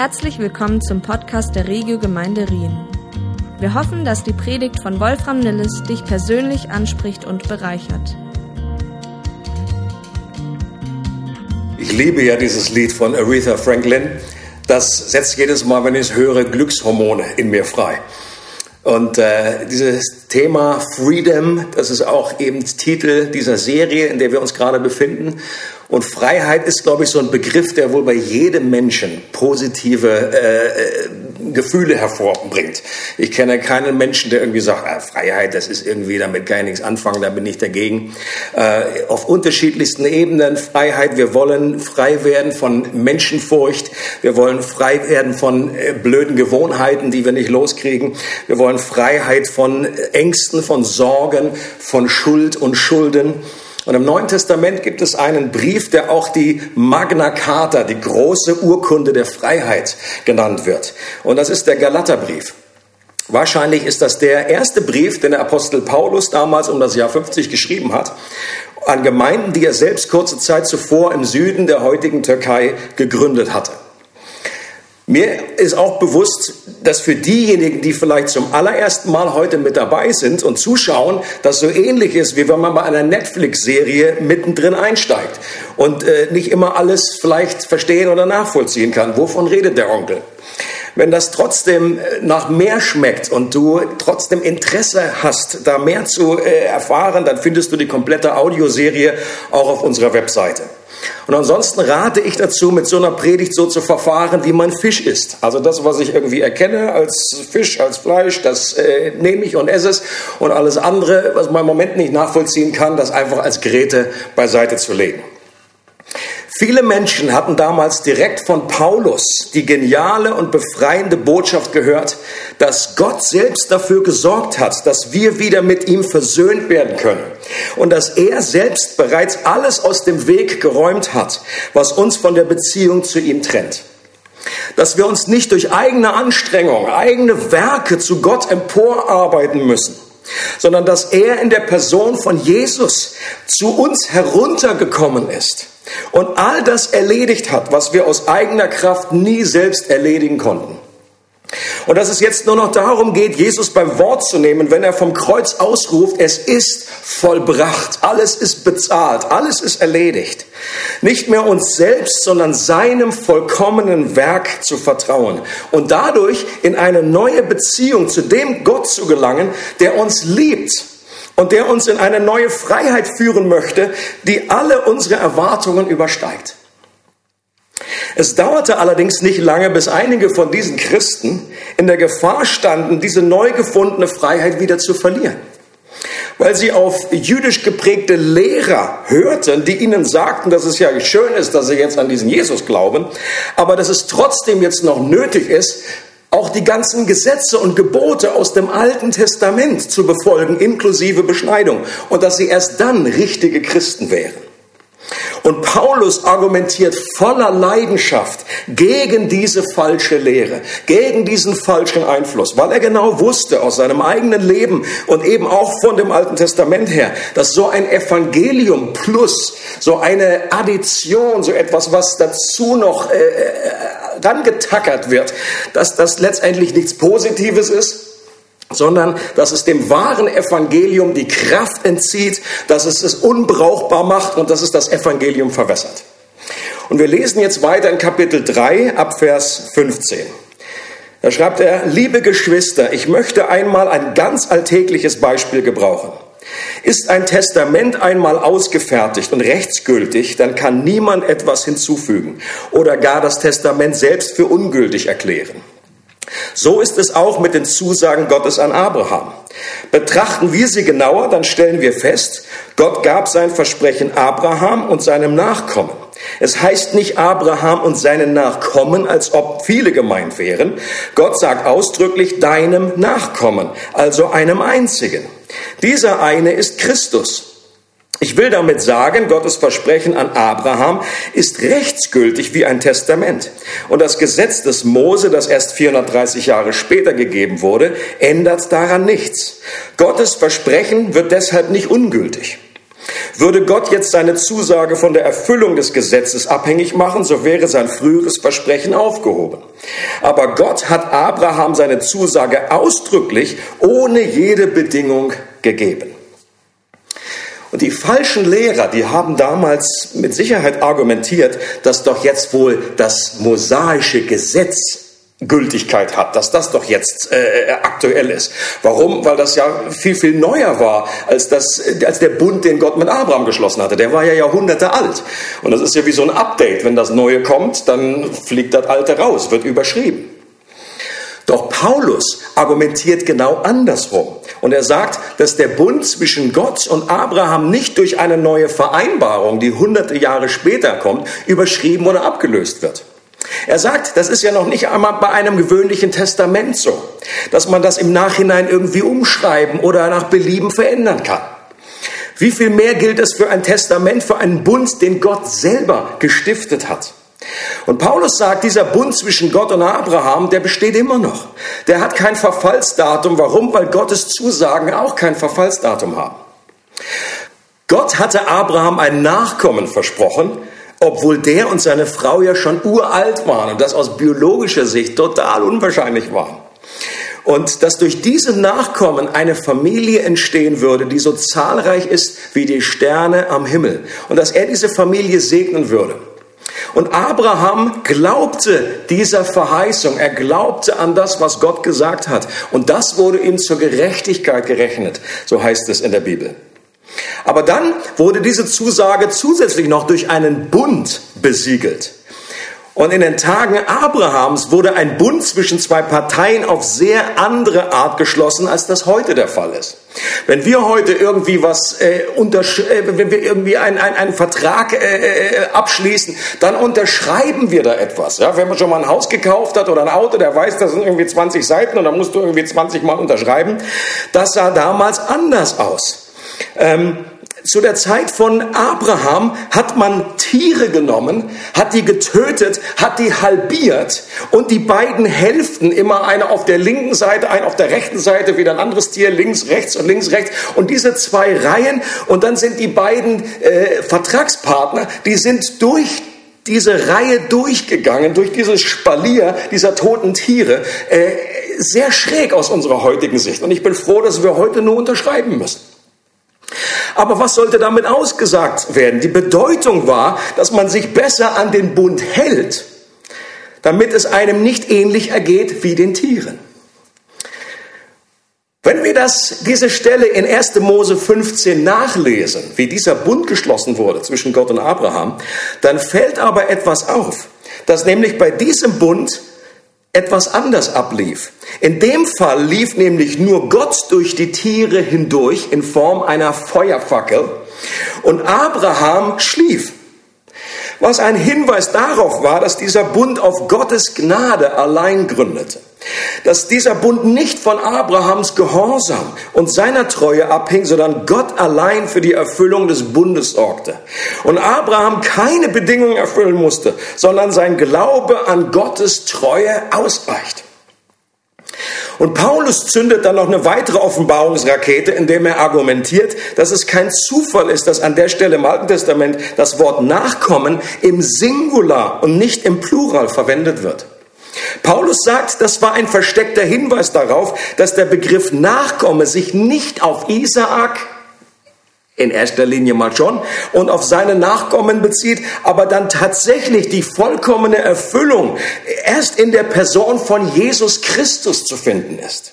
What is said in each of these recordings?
Herzlich willkommen zum Podcast der Regio Gemeinde Rien. Wir hoffen, dass die Predigt von Wolfram Nilles dich persönlich anspricht und bereichert. Ich liebe ja dieses Lied von Aretha Franklin. Das setzt jedes Mal, wenn ich es höre, Glückshormone in mir frei. Und äh, dieses Thema Freedom, das ist auch eben Titel dieser Serie, in der wir uns gerade befinden. Und Freiheit ist, glaube ich, so ein Begriff, der wohl bei jedem Menschen positive äh, äh, Gefühle hervorbringt. Ich kenne keinen Menschen, der irgendwie sagt, ah, Freiheit, das ist irgendwie, damit kann ich nichts anfangen, da bin ich dagegen. Äh, auf unterschiedlichsten Ebenen Freiheit. Wir wollen frei werden von Menschenfurcht. Wir wollen frei werden von äh, blöden Gewohnheiten, die wir nicht loskriegen. Wir wollen Freiheit von Ängsten, von Sorgen, von Schuld und Schulden. Und im Neuen Testament gibt es einen Brief, der auch die Magna Carta, die große Urkunde der Freiheit genannt wird. Und das ist der Galaterbrief. Wahrscheinlich ist das der erste Brief, den der Apostel Paulus damals um das Jahr 50 geschrieben hat, an Gemeinden, die er selbst kurze Zeit zuvor im Süden der heutigen Türkei gegründet hatte. Mir ist auch bewusst, dass für diejenigen, die vielleicht zum allerersten Mal heute mit dabei sind und zuschauen, das so ähnlich ist, wie wenn man bei einer Netflix-Serie mittendrin einsteigt und äh, nicht immer alles vielleicht verstehen oder nachvollziehen kann. Wovon redet der Onkel? Wenn das trotzdem äh, nach mehr schmeckt und du trotzdem Interesse hast, da mehr zu äh, erfahren, dann findest du die komplette Audioserie auch auf unserer Webseite. Und ansonsten rate ich dazu, mit so einer Predigt so zu verfahren, wie man Fisch isst. Also das, was ich irgendwie erkenne als Fisch, als Fleisch, das äh, nehme ich und esse es. Und alles andere, was man im Moment nicht nachvollziehen kann, das einfach als Geräte beiseite zu legen. Viele Menschen hatten damals direkt von Paulus die geniale und befreiende Botschaft gehört, dass Gott selbst dafür gesorgt hat, dass wir wieder mit ihm versöhnt werden können und dass er selbst bereits alles aus dem Weg geräumt hat, was uns von der Beziehung zu ihm trennt. Dass wir uns nicht durch eigene Anstrengung, eigene Werke zu Gott emporarbeiten müssen, sondern dass er in der Person von Jesus zu uns heruntergekommen ist und all das erledigt hat, was wir aus eigener Kraft nie selbst erledigen konnten. Und dass es jetzt nur noch darum geht, Jesus beim Wort zu nehmen, wenn er vom Kreuz ausruft, es ist vollbracht, alles ist bezahlt, alles ist erledigt. Nicht mehr uns selbst, sondern seinem vollkommenen Werk zu vertrauen und dadurch in eine neue Beziehung zu dem Gott zu gelangen, der uns liebt und der uns in eine neue Freiheit führen möchte, die alle unsere Erwartungen übersteigt. Es dauerte allerdings nicht lange, bis einige von diesen Christen in der Gefahr standen, diese neu gefundene Freiheit wieder zu verlieren. Weil sie auf jüdisch geprägte Lehrer hörten, die ihnen sagten, dass es ja schön ist, dass sie jetzt an diesen Jesus glauben, aber dass es trotzdem jetzt noch nötig ist, auch die ganzen Gesetze und Gebote aus dem Alten Testament zu befolgen, inklusive Beschneidung, und dass sie erst dann richtige Christen wären. Und Paulus argumentiert voller Leidenschaft gegen diese falsche Lehre, gegen diesen falschen Einfluss, weil er genau wusste aus seinem eigenen Leben und eben auch von dem Alten Testament her, dass so ein Evangelium plus so eine Addition, so etwas, was dazu noch äh, dann getackert wird, dass das letztendlich nichts Positives ist, sondern dass es dem wahren Evangelium die Kraft entzieht, dass es es unbrauchbar macht und dass es das Evangelium verwässert. Und wir lesen jetzt weiter in Kapitel 3 ab Vers 15. Da schreibt er, liebe Geschwister, ich möchte einmal ein ganz alltägliches Beispiel gebrauchen. Ist ein Testament einmal ausgefertigt und rechtsgültig, dann kann niemand etwas hinzufügen oder gar das Testament selbst für ungültig erklären. So ist es auch mit den Zusagen Gottes an Abraham. Betrachten wir sie genauer, dann stellen wir fest, Gott gab sein Versprechen Abraham und seinem Nachkommen. Es heißt nicht Abraham und seinen Nachkommen, als ob viele gemeint wären. Gott sagt ausdrücklich deinem Nachkommen, also einem einzigen. Dieser eine ist Christus. Ich will damit sagen, Gottes Versprechen an Abraham ist rechtsgültig wie ein Testament. Und das Gesetz des Mose, das erst 430 Jahre später gegeben wurde, ändert daran nichts. Gottes Versprechen wird deshalb nicht ungültig. Würde Gott jetzt seine Zusage von der Erfüllung des Gesetzes abhängig machen, so wäre sein früheres Versprechen aufgehoben. Aber Gott hat Abraham seine Zusage ausdrücklich ohne jede Bedingung gegeben. Und die falschen Lehrer, die haben damals mit Sicherheit argumentiert, dass doch jetzt wohl das mosaische Gesetz Gültigkeit hat, dass das doch jetzt äh, aktuell ist. Warum? Weil das ja viel, viel neuer war als, das, als der Bund, den Gott mit Abraham geschlossen hatte. Der war ja Jahrhunderte alt. Und das ist ja wie so ein Update. Wenn das Neue kommt, dann fliegt das Alte raus, wird überschrieben. Doch Paulus argumentiert genau andersrum. Und er sagt, dass der Bund zwischen Gott und Abraham nicht durch eine neue Vereinbarung, die hunderte Jahre später kommt, überschrieben oder abgelöst wird. Er sagt, das ist ja noch nicht einmal bei einem gewöhnlichen Testament so, dass man das im Nachhinein irgendwie umschreiben oder nach Belieben verändern kann. Wie viel mehr gilt es für ein Testament, für einen Bund, den Gott selber gestiftet hat? Und Paulus sagt, dieser Bund zwischen Gott und Abraham, der besteht immer noch. Der hat kein Verfallsdatum. Warum? Weil Gottes Zusagen auch kein Verfallsdatum haben. Gott hatte Abraham ein Nachkommen versprochen, obwohl der und seine Frau ja schon uralt waren und das aus biologischer Sicht total unwahrscheinlich war. Und dass durch diese Nachkommen eine Familie entstehen würde, die so zahlreich ist wie die Sterne am Himmel. Und dass er diese Familie segnen würde. Und Abraham glaubte dieser Verheißung. Er glaubte an das, was Gott gesagt hat. Und das wurde ihm zur Gerechtigkeit gerechnet. So heißt es in der Bibel. Aber dann wurde diese Zusage zusätzlich noch durch einen Bund besiegelt. Und in den Tagen Abrahams wurde ein Bund zwischen zwei Parteien auf sehr andere Art geschlossen, als das heute der Fall ist. Wenn wir heute irgendwie was äh, untersch äh, wenn wir irgendwie einen, einen Vertrag äh, äh, abschließen, dann unterschreiben wir da etwas. Ja, wenn man schon mal ein Haus gekauft hat oder ein Auto, der weiß, das sind irgendwie 20 Seiten und da musst du irgendwie 20 Mal unterschreiben. Das sah damals anders aus. Ähm, zu der Zeit von Abraham hat man Tiere genommen, hat die getötet, hat die halbiert und die beiden Hälften, immer eine auf der linken Seite, eine auf der rechten Seite, wieder ein anderes Tier, links, rechts und links, rechts. Und diese zwei Reihen und dann sind die beiden äh, Vertragspartner, die sind durch diese Reihe durchgegangen, durch dieses Spalier dieser toten Tiere, äh, sehr schräg aus unserer heutigen Sicht. Und ich bin froh, dass wir heute nur unterschreiben müssen. Aber was sollte damit ausgesagt werden? Die Bedeutung war, dass man sich besser an den Bund hält, damit es einem nicht ähnlich ergeht wie den Tieren. Wenn wir das, diese Stelle in 1. Mose 15 nachlesen, wie dieser Bund geschlossen wurde zwischen Gott und Abraham, dann fällt aber etwas auf, dass nämlich bei diesem Bund etwas anders ablief. In dem Fall lief nämlich nur Gott durch die Tiere hindurch in Form einer Feuerfackel und Abraham schlief. Was ein Hinweis darauf war, dass dieser Bund auf Gottes Gnade allein gründete dass dieser Bund nicht von Abrahams Gehorsam und seiner Treue abhing, sondern Gott allein für die Erfüllung des Bundes sorgte. Und Abraham keine Bedingungen erfüllen musste, sondern sein Glaube an Gottes Treue ausreicht. Und Paulus zündet dann noch eine weitere Offenbarungsrakete, indem er argumentiert, dass es kein Zufall ist, dass an der Stelle im Alten Testament das Wort Nachkommen im Singular und nicht im Plural verwendet wird. Paulus sagt, das war ein versteckter Hinweis darauf, dass der Begriff Nachkomme sich nicht auf Isaak in erster Linie mal schon und auf seine Nachkommen bezieht, aber dann tatsächlich die vollkommene Erfüllung erst in der Person von Jesus Christus zu finden ist.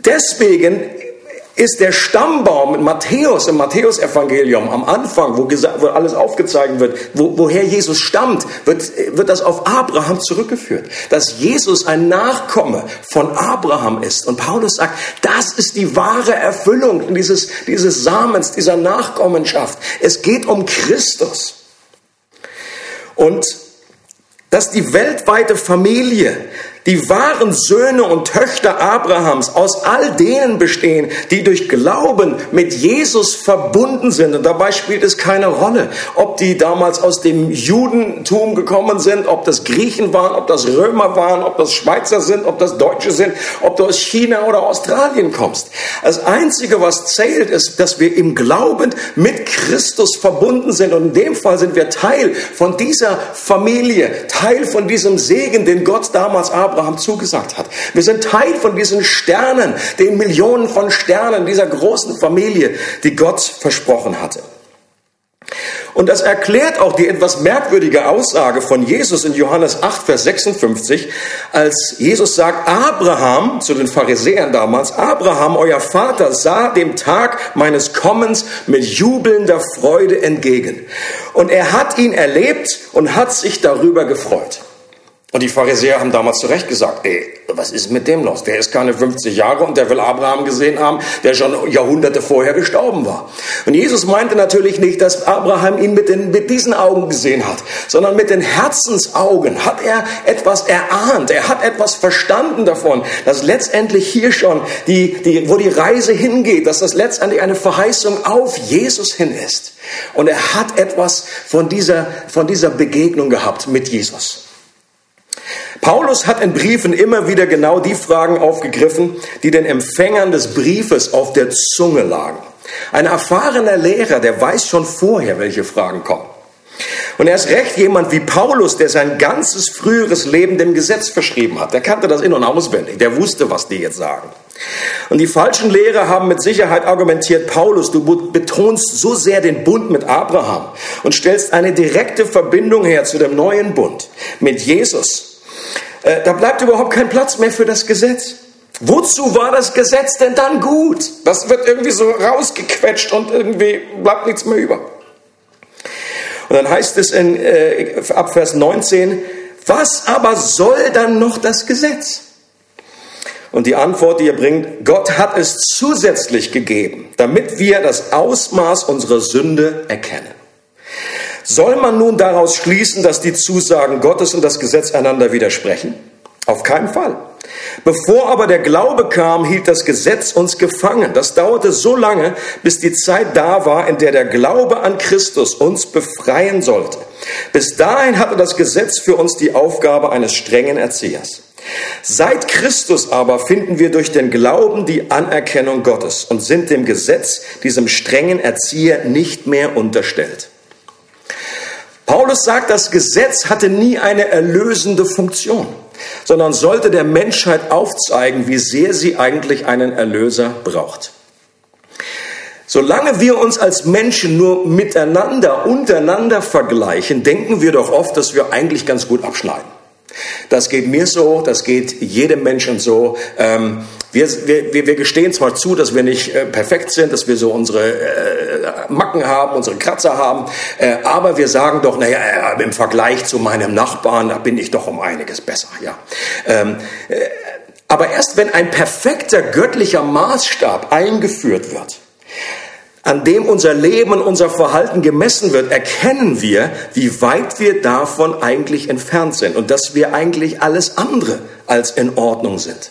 Deswegen ist der Stammbaum in Matthäus, im Matthäusevangelium am Anfang, wo, wo alles aufgezeigt wird, wo, woher Jesus stammt, wird, wird das auf Abraham zurückgeführt. Dass Jesus ein Nachkomme von Abraham ist. Und Paulus sagt, das ist die wahre Erfüllung dieses, dieses Samens, dieser Nachkommenschaft. Es geht um Christus. Und dass die weltweite Familie Die wahren Söhne und Töchter Abrahams aus all denen bestehen, die durch Glauben mit Jesus verbunden sind. Und dabei spielt es keine Rolle, ob die damals aus dem Judentum gekommen sind, ob das Griechen waren, ob das Römer waren, ob das Schweizer sind, ob das Deutsche sind, ob du aus China oder Australien kommst. Das Einzige, was zählt, ist, dass wir im Glauben mit Christus verbunden sind. Und in dem Fall sind wir Teil von dieser Familie, Teil von diesem Segen, den Gott damals Abraham zugesagt hat. Wir sind Teil von diesen Sternen, den Millionen von Sternen dieser großen Familie, die Gott versprochen hatte. Und das erklärt auch die etwas merkwürdige Aussage von Jesus in Johannes 8, Vers 56, als Jesus sagt, Abraham, zu den Pharisäern damals, Abraham, euer Vater, sah dem Tag meines Kommens mit jubelnder Freude entgegen. Und er hat ihn erlebt und hat sich darüber gefreut. Und die Pharisäer haben damals zu Recht gesagt, ey, was ist mit dem los? Der ist keine 50 Jahre und der will Abraham gesehen haben, der schon Jahrhunderte vorher gestorben war. Und Jesus meinte natürlich nicht, dass Abraham ihn mit, den, mit diesen Augen gesehen hat, sondern mit den Herzensaugen hat er etwas erahnt, er hat etwas verstanden davon, dass letztendlich hier schon die, die, wo die Reise hingeht, dass das letztendlich eine Verheißung auf Jesus hin ist. Und er hat etwas von dieser, von dieser Begegnung gehabt mit Jesus. Paulus hat in Briefen immer wieder genau die Fragen aufgegriffen, die den Empfängern des Briefes auf der Zunge lagen. Ein erfahrener Lehrer, der weiß schon vorher, welche Fragen kommen. Und er ist recht jemand wie Paulus, der sein ganzes früheres Leben dem Gesetz verschrieben hat. Der kannte das in- und auswendig. Der wusste, was die jetzt sagen. Und die falschen Lehrer haben mit Sicherheit argumentiert, Paulus, du betonst so sehr den Bund mit Abraham und stellst eine direkte Verbindung her zu dem neuen Bund mit Jesus. Äh, da bleibt überhaupt kein Platz mehr für das Gesetz. Wozu war das Gesetz denn dann gut? Das wird irgendwie so rausgequetscht und irgendwie bleibt nichts mehr über. Und dann heißt es in, äh, ab Vers 19, was aber soll dann noch das Gesetz? Und die Antwort, die er bringt, Gott hat es zusätzlich gegeben, damit wir das Ausmaß unserer Sünde erkennen. Soll man nun daraus schließen, dass die Zusagen Gottes und das Gesetz einander widersprechen? Auf keinen Fall. Bevor aber der Glaube kam, hielt das Gesetz uns gefangen. Das dauerte so lange, bis die Zeit da war, in der der Glaube an Christus uns befreien sollte. Bis dahin hatte das Gesetz für uns die Aufgabe eines strengen Erziehers. Seit Christus aber finden wir durch den Glauben die Anerkennung Gottes und sind dem Gesetz, diesem strengen Erzieher, nicht mehr unterstellt. Paulus sagt, das Gesetz hatte nie eine erlösende Funktion, sondern sollte der Menschheit aufzeigen, wie sehr sie eigentlich einen Erlöser braucht. Solange wir uns als Menschen nur miteinander, untereinander vergleichen, denken wir doch oft, dass wir eigentlich ganz gut abschneiden. Das geht mir so, das geht jedem Menschen so. Ähm, wir, wir, wir gestehen zwar zu, dass wir nicht äh, perfekt sind, dass wir so unsere äh, Macken haben, unsere Kratzer haben, äh, aber wir sagen doch, naja, äh, im Vergleich zu meinem Nachbarn, da bin ich doch um einiges besser. Ja. Ähm, äh, aber erst wenn ein perfekter göttlicher Maßstab eingeführt wird, an dem unser Leben und unser Verhalten gemessen wird, erkennen wir, wie weit wir davon eigentlich entfernt sind und dass wir eigentlich alles andere als in Ordnung sind.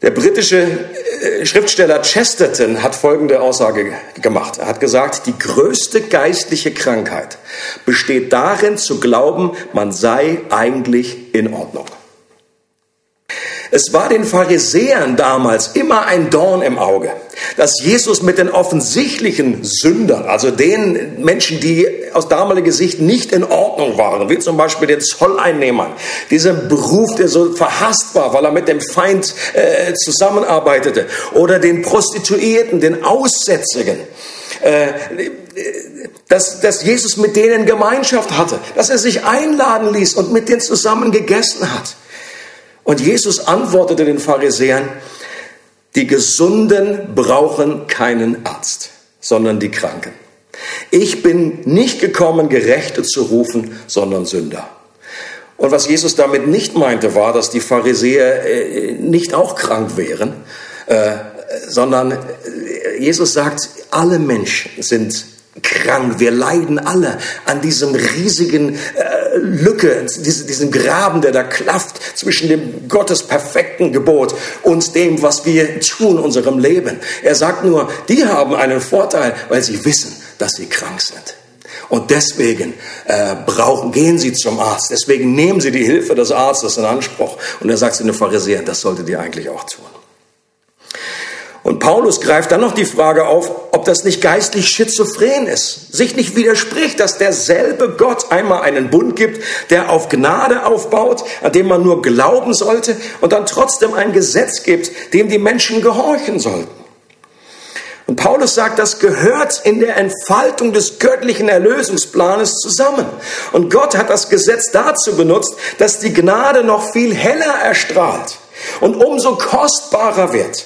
Der britische äh, Schriftsteller Chesterton hat folgende Aussage gemacht. Er hat gesagt, die größte geistliche Krankheit besteht darin zu glauben, man sei eigentlich in Ordnung. Es war den Pharisäern damals immer ein Dorn im Auge, dass Jesus mit den offensichtlichen Sündern, also den Menschen, die aus damaliger Sicht nicht in Ordnung waren, wie zum Beispiel den Zolleinnehmern, diesem Beruf, der so verhasst war, weil er mit dem Feind äh, zusammenarbeitete, oder den Prostituierten, den Aussätzigen, äh, dass, dass Jesus mit denen Gemeinschaft hatte, dass er sich einladen ließ und mit denen zusammen gegessen hat. Und Jesus antwortete den Pharisäern, die Gesunden brauchen keinen Arzt, sondern die Kranken. Ich bin nicht gekommen, Gerechte zu rufen, sondern Sünder. Und was Jesus damit nicht meinte, war, dass die Pharisäer äh, nicht auch krank wären, äh, sondern äh, Jesus sagt, alle Menschen sind krank. Wir leiden alle an diesem riesigen Lücke, diesen Graben, der da klafft zwischen dem Gottes perfekten Gebot und dem, was wir tun in unserem Leben. Er sagt nur, die haben einen Vorteil, weil sie wissen, dass sie krank sind. Und deswegen äh, brauchen, gehen sie zum Arzt. Deswegen nehmen sie die Hilfe des Arztes in Anspruch. Und er sagt zu den Pharisäern, das solltet ihr eigentlich auch tun. Und Paulus greift dann noch die Frage auf, ob das nicht geistlich schizophren ist, sich nicht widerspricht, dass derselbe Gott einmal einen Bund gibt, der auf Gnade aufbaut, an dem man nur glauben sollte und dann trotzdem ein Gesetz gibt, dem die Menschen gehorchen sollten. Und Paulus sagt, das gehört in der Entfaltung des göttlichen Erlösungsplanes zusammen. Und Gott hat das Gesetz dazu benutzt, dass die Gnade noch viel heller erstrahlt und umso kostbarer wird.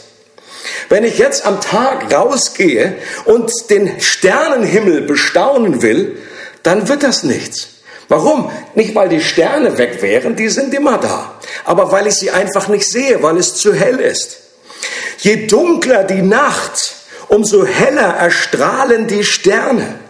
Wenn ich jetzt am Tag rausgehe und den Sternenhimmel bestaunen will, dann wird das nichts. Warum? Nicht, weil die Sterne weg wären, die sind immer da, aber weil ich sie einfach nicht sehe, weil es zu hell ist. Je dunkler die Nacht, umso heller erstrahlen die Sterne.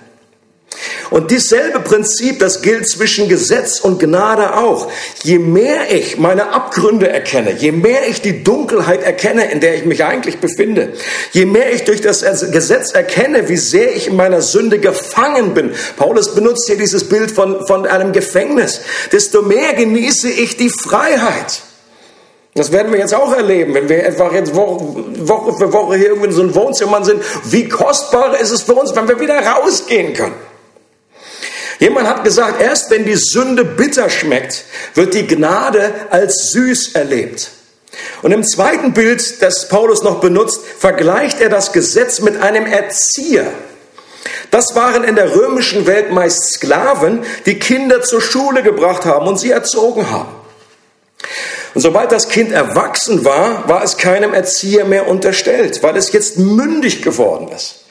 Und dieselbe Prinzip, das gilt zwischen Gesetz und Gnade auch. Je mehr ich meine Abgründe erkenne, je mehr ich die Dunkelheit erkenne, in der ich mich eigentlich befinde, je mehr ich durch das Gesetz erkenne, wie sehr ich in meiner Sünde gefangen bin. Paulus benutzt hier dieses Bild von, von einem Gefängnis. Desto mehr genieße ich die Freiheit. Das werden wir jetzt auch erleben, wenn wir einfach jetzt Woche, für Woche hier irgendwie in so einem Wohnzimmer sind. Wie kostbar ist es für uns, wenn wir wieder rausgehen können? Jemand hat gesagt, erst wenn die Sünde bitter schmeckt, wird die Gnade als süß erlebt. Und im zweiten Bild, das Paulus noch benutzt, vergleicht er das Gesetz mit einem Erzieher. Das waren in der römischen Welt meist Sklaven, die Kinder zur Schule gebracht haben und sie erzogen haben. Und sobald das Kind erwachsen war, war es keinem Erzieher mehr unterstellt, weil es jetzt mündig geworden ist.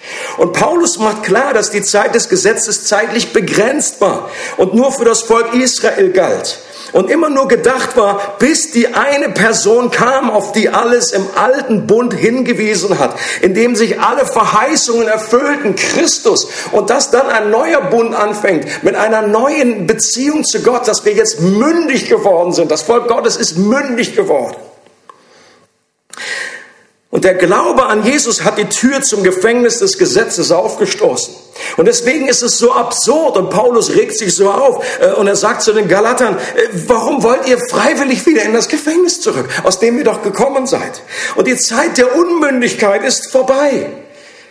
Und Paulus macht klar, dass die Zeit des Gesetzes zeitlich begrenzt war und nur für das Volk Israel galt und immer nur gedacht war, bis die eine Person kam, auf die alles im alten Bund hingewiesen hat, in dem sich alle Verheißungen erfüllten, Christus, und dass dann ein neuer Bund anfängt mit einer neuen Beziehung zu Gott, dass wir jetzt mündig geworden sind. Das Volk Gottes ist mündig geworden. Und der Glaube an Jesus hat die Tür zum Gefängnis des Gesetzes aufgestoßen. Und deswegen ist es so absurd und Paulus regt sich so auf äh, und er sagt zu den Galatern, äh, warum wollt ihr freiwillig wieder in das Gefängnis zurück, aus dem ihr doch gekommen seid? Und die Zeit der Unmündigkeit ist vorbei.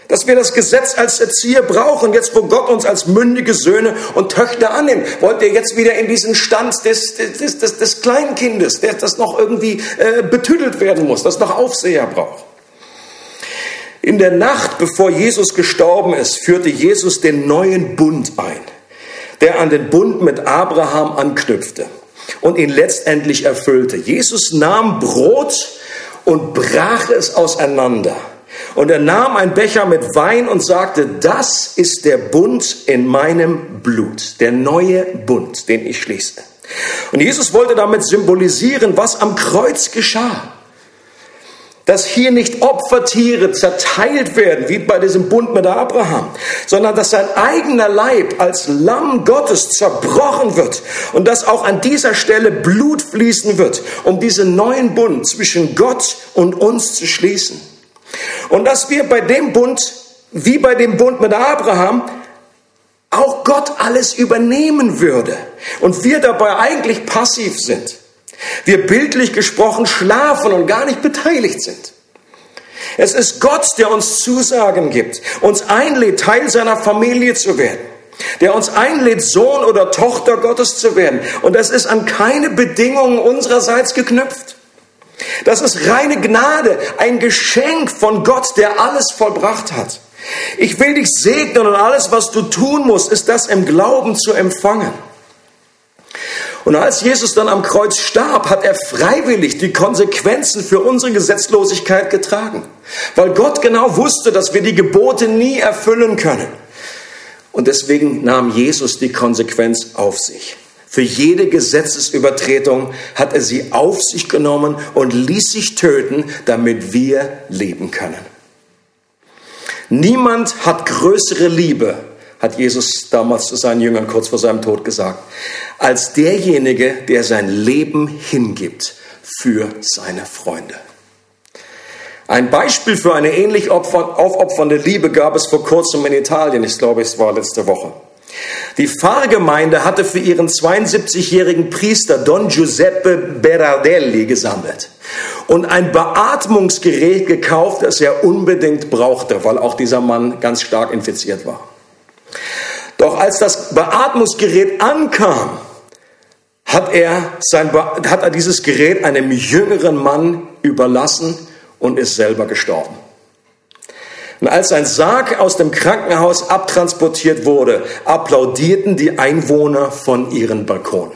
Dass wir das Gesetz als Erzieher brauchen, jetzt wo Gott uns als mündige Söhne und Töchter annimmt. Wollt ihr jetzt wieder in diesen Stand des, des, des, des Kleinkindes, der, das noch irgendwie äh, betüdelt werden muss, das noch Aufseher braucht? In der Nacht, bevor Jesus gestorben ist, führte Jesus den neuen Bund ein, der an den Bund mit Abraham anknüpfte und ihn letztendlich erfüllte. Jesus nahm Brot und brach es auseinander. Und er nahm ein Becher mit Wein und sagte, das ist der Bund in meinem Blut, der neue Bund, den ich schließe. Und Jesus wollte damit symbolisieren, was am Kreuz geschah dass hier nicht Opfertiere zerteilt werden, wie bei diesem Bund mit Abraham, sondern dass sein eigener Leib als Lamm Gottes zerbrochen wird und dass auch an dieser Stelle Blut fließen wird, um diesen neuen Bund zwischen Gott und uns zu schließen. Und dass wir bei dem Bund, wie bei dem Bund mit Abraham, auch Gott alles übernehmen würde und wir dabei eigentlich passiv sind. Wir bildlich gesprochen schlafen und gar nicht beteiligt sind. Es ist Gott, der uns Zusagen gibt, uns einlädt, Teil seiner Familie zu werden, der uns einlädt, Sohn oder Tochter Gottes zu werden. Und das ist an keine Bedingungen unsererseits geknüpft. Das ist reine Gnade, ein Geschenk von Gott, der alles vollbracht hat. Ich will dich segnen und alles, was du tun musst, ist das im Glauben zu empfangen. Und als Jesus dann am Kreuz starb, hat er freiwillig die Konsequenzen für unsere Gesetzlosigkeit getragen, weil Gott genau wusste, dass wir die Gebote nie erfüllen können. Und deswegen nahm Jesus die Konsequenz auf sich. Für jede Gesetzesübertretung hat er sie auf sich genommen und ließ sich töten, damit wir leben können. Niemand hat größere Liebe, hat Jesus damals zu seinen Jüngern kurz vor seinem Tod gesagt, als derjenige, der sein Leben hingibt für seine Freunde. Ein Beispiel für eine ähnlich aufopfernde Liebe gab es vor kurzem in Italien. Ich glaube, es war letzte Woche. Die Pfarrgemeinde hatte für ihren 72-jährigen Priester Don Giuseppe Berardelli gesammelt und ein Beatmungsgerät gekauft, das er unbedingt brauchte, weil auch dieser Mann ganz stark infiziert war. Doch als das Beatmungsgerät ankam, hat er, sein, hat er dieses Gerät einem jüngeren Mann überlassen und ist selber gestorben. Und als sein Sarg aus dem Krankenhaus abtransportiert wurde, applaudierten die Einwohner von ihren Balkonen.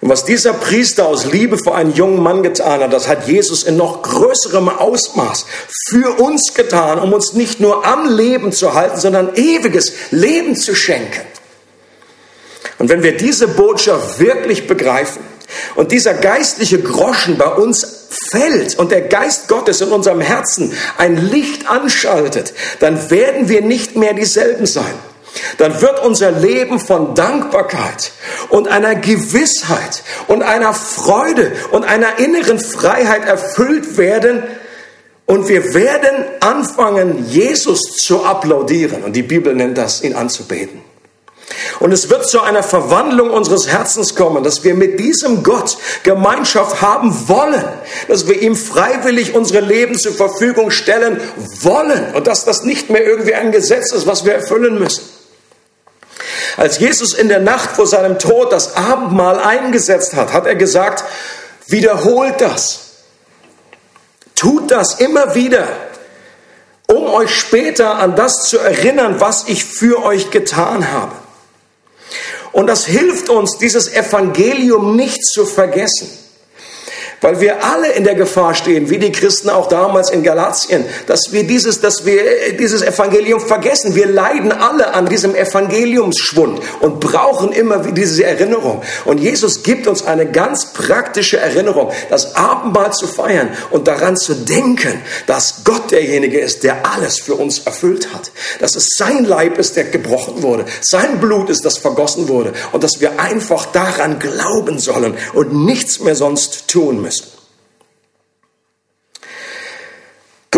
Und was dieser Priester aus Liebe für einen jungen Mann getan hat, das hat Jesus in noch größerem Ausmaß für uns getan, um uns nicht nur am Leben zu halten, sondern ewiges Leben zu schenken. Und wenn wir diese Botschaft wirklich begreifen und dieser geistliche Groschen bei uns fällt und der Geist Gottes in unserem Herzen ein Licht anschaltet, dann werden wir nicht mehr dieselben sein. Dann wird unser Leben von Dankbarkeit und einer Gewissheit und einer Freude und einer inneren Freiheit erfüllt werden, und wir werden anfangen, Jesus zu applaudieren. Und die Bibel nennt das, ihn anzubeten. Und es wird zu einer Verwandlung unseres Herzens kommen, dass wir mit diesem Gott Gemeinschaft haben wollen, dass wir ihm freiwillig unsere Leben zur Verfügung stellen wollen und dass das nicht mehr irgendwie ein Gesetz ist, was wir erfüllen müssen. Als Jesus in der Nacht vor seinem Tod das Abendmahl eingesetzt hat, hat er gesagt, wiederholt das. Tut das immer wieder, um euch später an das zu erinnern, was ich für euch getan habe. Und das hilft uns, dieses Evangelium nicht zu vergessen. Weil wir alle in der Gefahr stehen, wie die Christen auch damals in Galatien, dass wir dieses, dass wir dieses Evangelium vergessen. Wir leiden alle an diesem Evangeliumsschwund und brauchen immer diese Erinnerung. Und Jesus gibt uns eine ganz praktische Erinnerung, das Abendmahl zu feiern und daran zu denken, dass Gott derjenige ist, der alles für uns erfüllt hat. Dass es sein Leib ist, der gebrochen wurde. Sein Blut ist, das vergossen wurde. Und dass wir einfach daran glauben sollen und nichts mehr sonst tun müssen.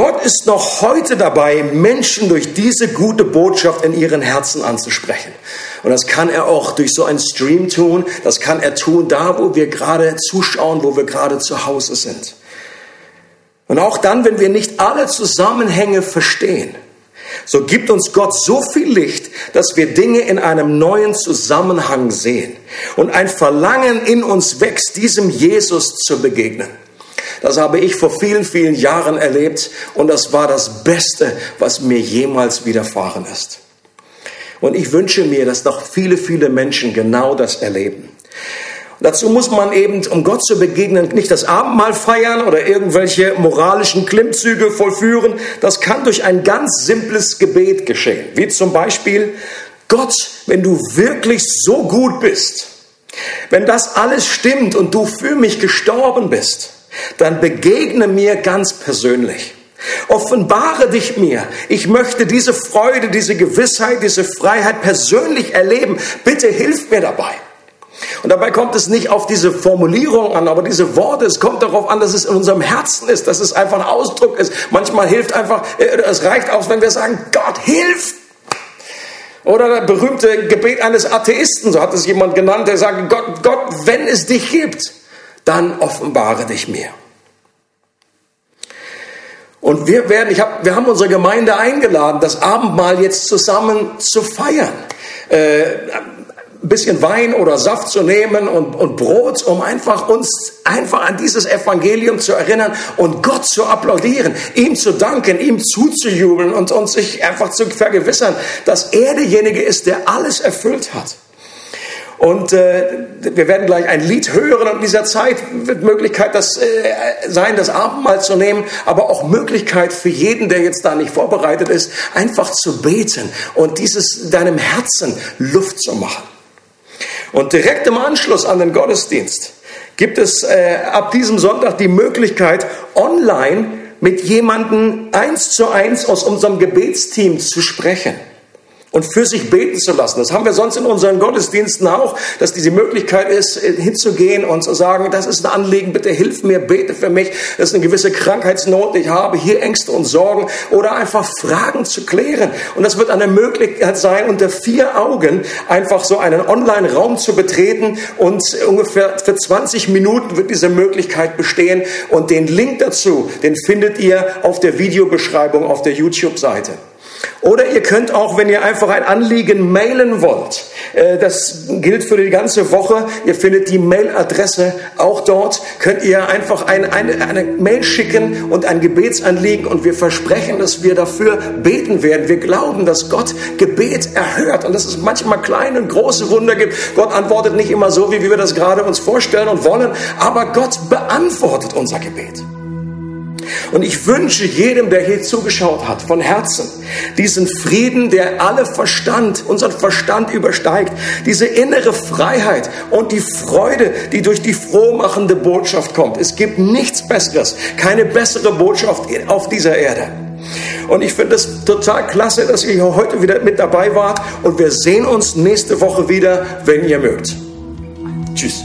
Gott ist noch heute dabei, Menschen durch diese gute Botschaft in ihren Herzen anzusprechen. Und das kann er auch durch so einen Stream tun. Das kann er tun da, wo wir gerade zuschauen, wo wir gerade zu Hause sind. Und auch dann, wenn wir nicht alle Zusammenhänge verstehen, so gibt uns Gott so viel Licht, dass wir Dinge in einem neuen Zusammenhang sehen und ein Verlangen in uns wächst, diesem Jesus zu begegnen. Das habe ich vor vielen, vielen Jahren erlebt und das war das Beste, was mir jemals widerfahren ist. Und ich wünsche mir, dass noch viele, viele Menschen genau das erleben. Dazu muss man eben, um Gott zu begegnen, nicht das Abendmahl feiern oder irgendwelche moralischen Klimmzüge vollführen. Das kann durch ein ganz simples Gebet geschehen. Wie zum Beispiel, Gott, wenn du wirklich so gut bist, wenn das alles stimmt und du für mich gestorben bist, dann begegne mir ganz persönlich. Offenbare dich mir. Ich möchte diese Freude, diese Gewissheit, diese Freiheit persönlich erleben. Bitte hilf mir dabei. Und dabei kommt es nicht auf diese Formulierung an, aber diese Worte, es kommt darauf an, dass es in unserem Herzen ist, dass es einfach ein Ausdruck ist. Manchmal hilft einfach, äh, es reicht aus, wenn wir sagen, Gott, hilf! Oder das berühmte Gebet eines Atheisten, so hat es jemand genannt, der sagt, Gott, Gott, wenn es dich gibt, dann offenbare dich mir. Und wir werden, ich hab, wir haben unsere Gemeinde eingeladen, das Abendmahl jetzt zusammen zu feiern. Äh, ein bisschen Wein oder Saft zu nehmen und, und Brot, um einfach uns einfach an dieses Evangelium zu erinnern und Gott zu applaudieren, ihm zu danken, ihm zuzujubeln und uns sich einfach zu vergewissern, dass er derjenige ist, der alles erfüllt hat. Und äh, wir werden gleich ein Lied hören und in dieser Zeit wird Möglichkeit das äh, sein, das Abendmahl zu nehmen, aber auch Möglichkeit für jeden, der jetzt da nicht vorbereitet ist, einfach zu beten und dieses deinem Herzen Luft zu machen. Und direkt im Anschluss an den Gottesdienst gibt es äh, ab diesem Sonntag die Möglichkeit, online mit jemandem eins zu eins aus unserem Gebetsteam zu sprechen. Und für sich beten zu lassen. Das haben wir sonst in unseren Gottesdiensten auch, dass diese Möglichkeit ist, hinzugehen und zu sagen, das ist ein Anliegen, bitte hilf mir, bete für mich, das ist eine gewisse Krankheitsnot, ich habe hier Ängste und Sorgen oder einfach Fragen zu klären. Und das wird eine Möglichkeit sein, unter vier Augen einfach so einen Online-Raum zu betreten und ungefähr für 20 Minuten wird diese Möglichkeit bestehen und den Link dazu, den findet ihr auf der Videobeschreibung auf der YouTube-Seite. Oder ihr könnt auch, wenn ihr einfach ein Anliegen mailen wollt, äh, das gilt für die ganze Woche, ihr findet die Mailadresse auch dort, könnt ihr einfach eine, eine, eine Mail schicken und ein Gebetsanliegen und wir versprechen, dass wir dafür beten werden. Wir glauben, dass Gott Gebet erhört und dass es manchmal kleine und große Wunder gibt. Gott antwortet nicht immer so, wie wir das gerade uns vorstellen und wollen, aber Gott beantwortet unser Gebet. Und ich wünsche jedem, der hier zugeschaut hat, von Herzen, diesen Frieden, der alle Verstand, unseren Verstand übersteigt, diese innere Freiheit und die Freude, die durch die frohmachende Botschaft kommt. Es gibt nichts Besseres, keine bessere Botschaft auf dieser Erde. Und ich finde es total klasse, dass ihr heute wieder mit dabei wart und wir sehen uns nächste Woche wieder, wenn ihr mögt. Tschüss.